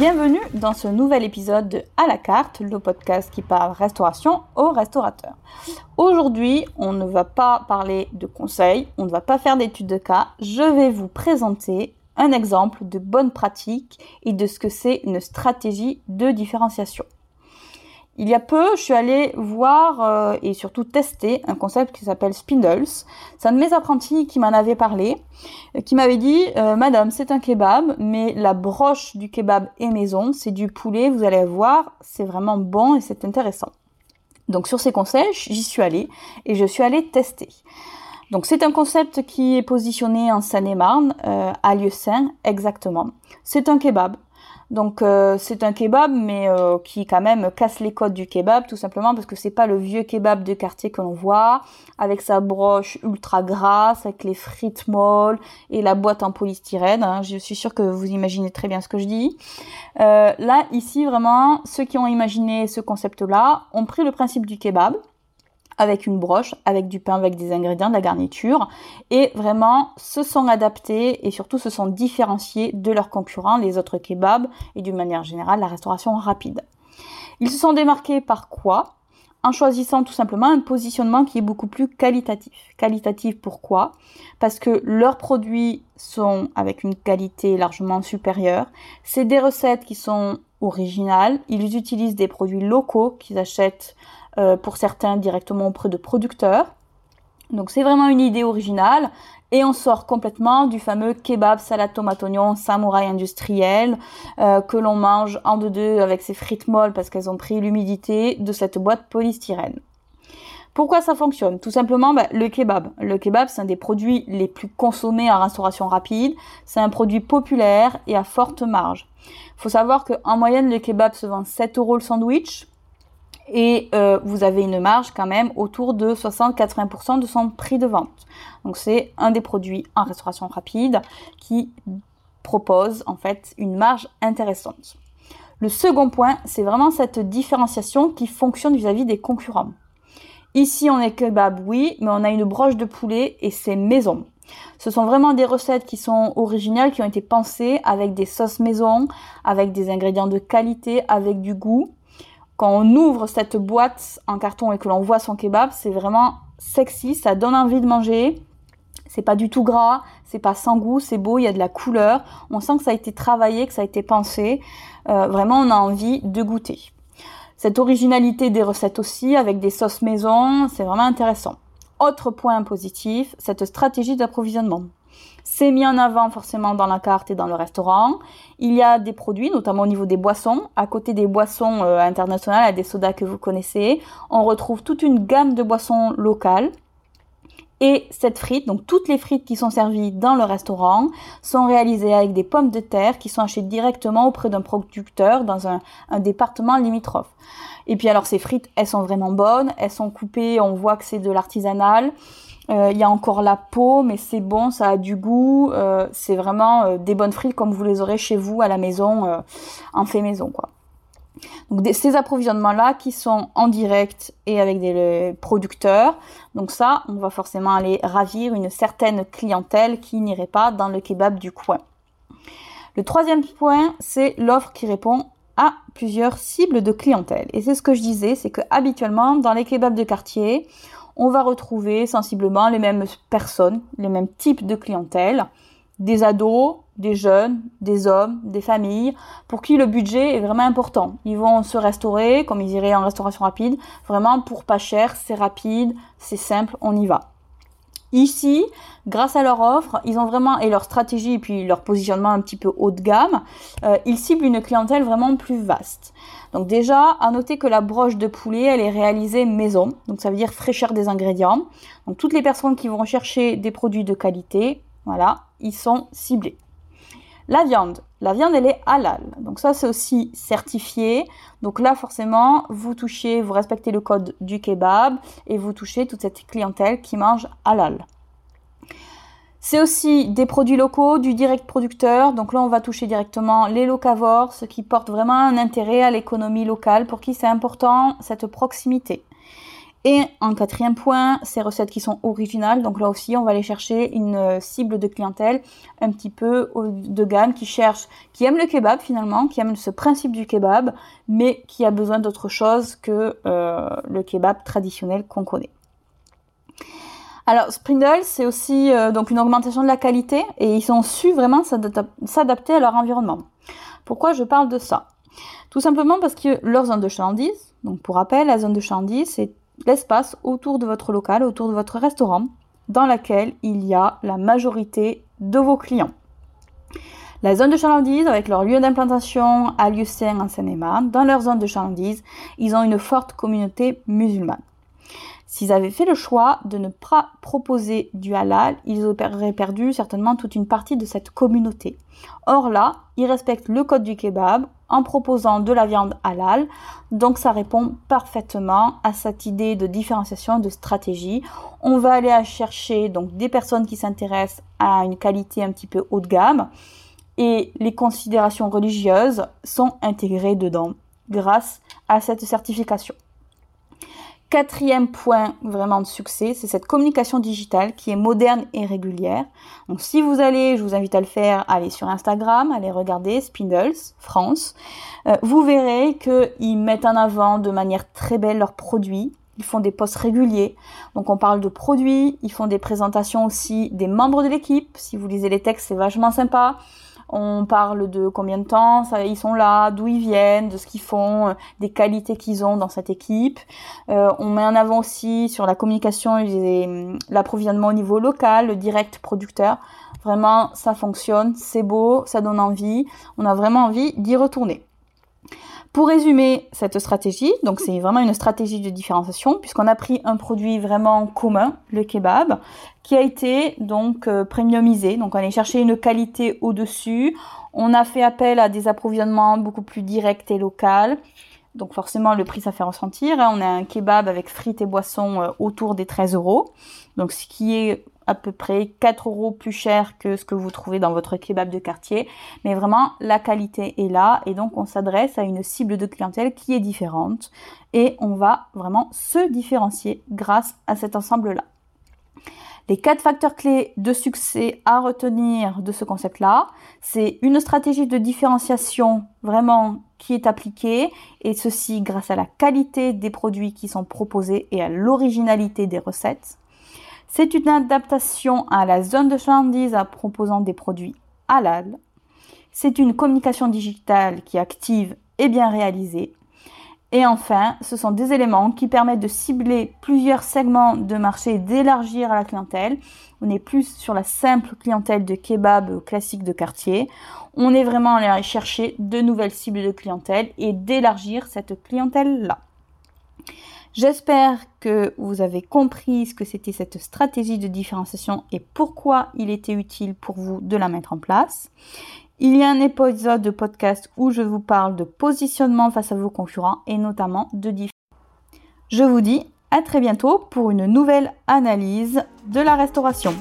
Bienvenue dans ce nouvel épisode de À la carte, le podcast qui parle restauration aux restaurateurs. Aujourd'hui, on ne va pas parler de conseils, on ne va pas faire d'études de cas, je vais vous présenter un exemple de bonne pratique et de ce que c'est une stratégie de différenciation. Il y a peu, je suis allée voir euh, et surtout tester un concept qui s'appelle Spindles. C'est un de mes apprentis qui m'en avait parlé, euh, qui m'avait dit euh, Madame, c'est un kebab, mais la broche du kebab est maison, c'est du poulet, vous allez voir, c'est vraiment bon et c'est intéressant. Donc sur ces conseils, j'y suis allée et je suis allée tester. Donc c'est un concept qui est positionné en Seine-et-Marne, à Lieu-Saint exactement. C'est un kebab, donc euh, c'est un kebab, mais euh, qui quand même casse les codes du kebab, tout simplement parce que c'est pas le vieux kebab de quartier que l'on voit, avec sa broche ultra grasse, avec les frites molles et la boîte en polystyrène. Hein. Je suis sûre que vous imaginez très bien ce que je dis. Euh, là, ici, vraiment, ceux qui ont imaginé ce concept-là ont pris le principe du kebab, avec une broche, avec du pain, avec des ingrédients, de la garniture, et vraiment se sont adaptés et surtout se sont différenciés de leurs concurrents, les autres kebabs et d'une manière générale la restauration rapide. Ils se sont démarqués par quoi? En choisissant tout simplement un positionnement qui est beaucoup plus qualitatif. Qualitatif pourquoi? Parce que leurs produits sont avec une qualité largement supérieure. C'est des recettes qui sont originales. Ils utilisent des produits locaux qu'ils achètent euh, pour certains directement auprès de producteurs. Donc c'est vraiment une idée originale et on sort complètement du fameux kebab salade tomate oignon samouraï industriel euh, que l'on mange en deux deux avec ses frites molles parce qu'elles ont pris l'humidité de cette boîte polystyrène. Pourquoi ça fonctionne? Tout simplement, bah, le kebab. Le kebab, c'est un des produits les plus consommés en restauration rapide. C'est un produit populaire et à forte marge. Il faut savoir qu'en moyenne, le kebab se vend 7 euros le sandwich et euh, vous avez une marge quand même autour de 60-80% de son prix de vente. Donc c'est un des produits en restauration rapide qui propose en fait une marge intéressante. Le second point, c'est vraiment cette différenciation qui fonctionne vis-à-vis des concurrents. Ici, on est kebab, oui, mais on a une broche de poulet et c'est maison. Ce sont vraiment des recettes qui sont originales, qui ont été pensées avec des sauces maison, avec des ingrédients de qualité, avec du goût quand on ouvre cette boîte en carton et que l'on voit son kebab, c'est vraiment sexy, ça donne envie de manger. C'est pas du tout gras, c'est pas sans goût, c'est beau, il y a de la couleur. On sent que ça a été travaillé, que ça a été pensé. Euh, vraiment, on a envie de goûter. Cette originalité des recettes aussi, avec des sauces maison, c'est vraiment intéressant. Autre point positif, cette stratégie d'approvisionnement. C'est mis en avant forcément dans la carte et dans le restaurant. Il y a des produits, notamment au niveau des boissons. À côté des boissons euh, internationales, et des sodas que vous connaissez, on retrouve toute une gamme de boissons locales. Et cette frite, donc toutes les frites qui sont servies dans le restaurant, sont réalisées avec des pommes de terre qui sont achetées directement auprès d'un producteur dans un, département limitrophe. Et puis alors ces frites, elles sont vraiment bonnes, elles sont coupées, on voit que c'est de l'artisanal. Euh, il y a encore la peau, mais c'est bon, ça a du goût. Euh, c'est vraiment euh, des bonnes frites comme vous les aurez chez vous à la maison, en fait maison, quoi. Donc ces approvisionnements-là qui sont en direct et avec des producteurs. Donc ça, on va forcément aller ravir une certaine clientèle qui n'irait pas dans le kebab du coin. Le troisième point, c'est l'offre qui répond à plusieurs cibles de clientèle. Et c'est ce que je disais, c'est que habituellement dans les kebabs de quartier, on va retrouver sensiblement les mêmes personnes, les mêmes types de clientèle, des ados, des jeunes, des hommes, des familles, pour qui le budget est vraiment important. Ils vont se restaurer comme ils iraient en restauration rapide, vraiment pour pas cher, c'est rapide, c'est simple, on y va. Ici, grâce à leur offre, ils ont vraiment et leur stratégie et puis leur positionnement un petit peu haut de gamme, euh, ils ciblent une clientèle vraiment plus vaste. Donc déjà, à noter que la broche de poulet, elle est réalisée maison, donc ça veut dire fraîcheur des ingrédients. Donc toutes les personnes qui vont chercher des produits de qualité, voilà, ils sont ciblés. La viande, la viande elle est halal, donc ça c'est aussi certifié. Donc là forcément, vous touchez, vous respectez le code du kebab et vous touchez toute cette clientèle qui mange halal. C'est aussi des produits locaux, du direct producteur. Donc là, on va toucher directement les locavores, ce qui porte vraiment un intérêt à l'économie locale, pour qui c'est important cette proximité. Et en quatrième point, ces recettes qui sont originales. Donc là aussi, on va aller chercher une euh, cible de clientèle un petit peu de gamme qui cherche, qui aime le kebab finalement, qui aime ce principe du kebab, mais qui a besoin d'autre chose que euh, le kebab traditionnel qu'on connaît. Alors, Sprindle, c'est aussi euh, donc une augmentation de la qualité et ils ont su vraiment s'adapter à leur environnement. Pourquoi je parle de ça? Tout simplement parce que leur zone de chalandise, donc pour rappel, la zone de chalandise, c'est l'espace autour de votre local, autour de votre restaurant, dans laquelle il y a la majorité de vos clients. La zone de chalandise, avec leur lieu d'implantation à Lieusaint en Seine-et-Marne, dans leur zone de chalandise, ils ont une forte communauté musulmane. S'ils avaient fait le choix de ne pas proposer du halal, ils auraient perdu certainement toute une partie de cette communauté. Or là, ils respectent le code du kebab en proposant de la viande halal, donc ça répond parfaitement à cette idée de différenciation, de stratégie. On va aller chercher donc des personnes qui s'intéressent à une qualité un petit peu haut de gamme et les considérations religieuses sont intégrées dedans grâce à cette certification. Quatrième point vraiment de succès, c'est cette communication digitale qui est moderne et régulière. Donc si vous allez, je vous invite à le faire, allez sur Instagram, allez regarder Spindles France. Euh, vous verrez qu'ils mettent en avant de manière très belle leurs produits. Ils font des posts réguliers. Donc on parle de produits, ils font des présentations aussi des membres de l'équipe. Si vous lisez les textes, c'est vachement sympa. On parle de combien de temps ils sont là, d'où ils viennent, de ce qu'ils font, euh, des qualités qu'ils ont dans cette équipe. Euh, on met en avant aussi sur la communication et hum, l'approvisionnement au niveau local, le direct producteur. Vraiment, ça fonctionne, c'est beau, ça donne envie. On a vraiment envie d'y retourner. Pour résumer cette stratégie, donc c'est vraiment une stratégie de différenciation puisqu'on a pris un produit vraiment commun, le kebab, qui a été donc euh, premiumisé. Donc on a cherché une qualité au-dessus. On a fait appel à des approvisionnements beaucoup plus directs et locaux. Donc forcément le prix ça fait ressentir. Hein. On a un kebab avec frites et boissons euh, autour des 13 euros. Donc ce qui est à peu près 4 euros plus cher que ce que vous trouvez dans votre kebab de quartier. Mais vraiment, la qualité est là et donc on s'adresse à une cible de clientèle qui est différente et on va vraiment se différencier grâce à cet ensemble-là. Les quatre facteurs clés de succès à retenir de ce concept-là, c'est une stratégie de différenciation vraiment qui est appliquée et ceci grâce à la qualité des produits qui sont proposés et à l'originalité des recettes. C'est une adaptation à la zone de chalandise en proposant des produits halal. C'est une communication digitale qui est active et bien réalisée. Et enfin, ce sont des éléments qui permettent de cibler plusieurs segments de marché et d'élargir la clientèle. On n'est plus sur la simple clientèle de kebab classique de quartier. On est vraiment allé chercher de nouvelles cibles de clientèle et d'élargir cette clientèle-là. J'espère que vous avez compris ce que c'était cette stratégie de différenciation et pourquoi il était utile pour vous de la mettre en place. Il y a un épisode de podcast où je vous parle de positionnement face à vos concurrents et notamment de différence. Je vous dis à très bientôt pour une nouvelle analyse de la restauration.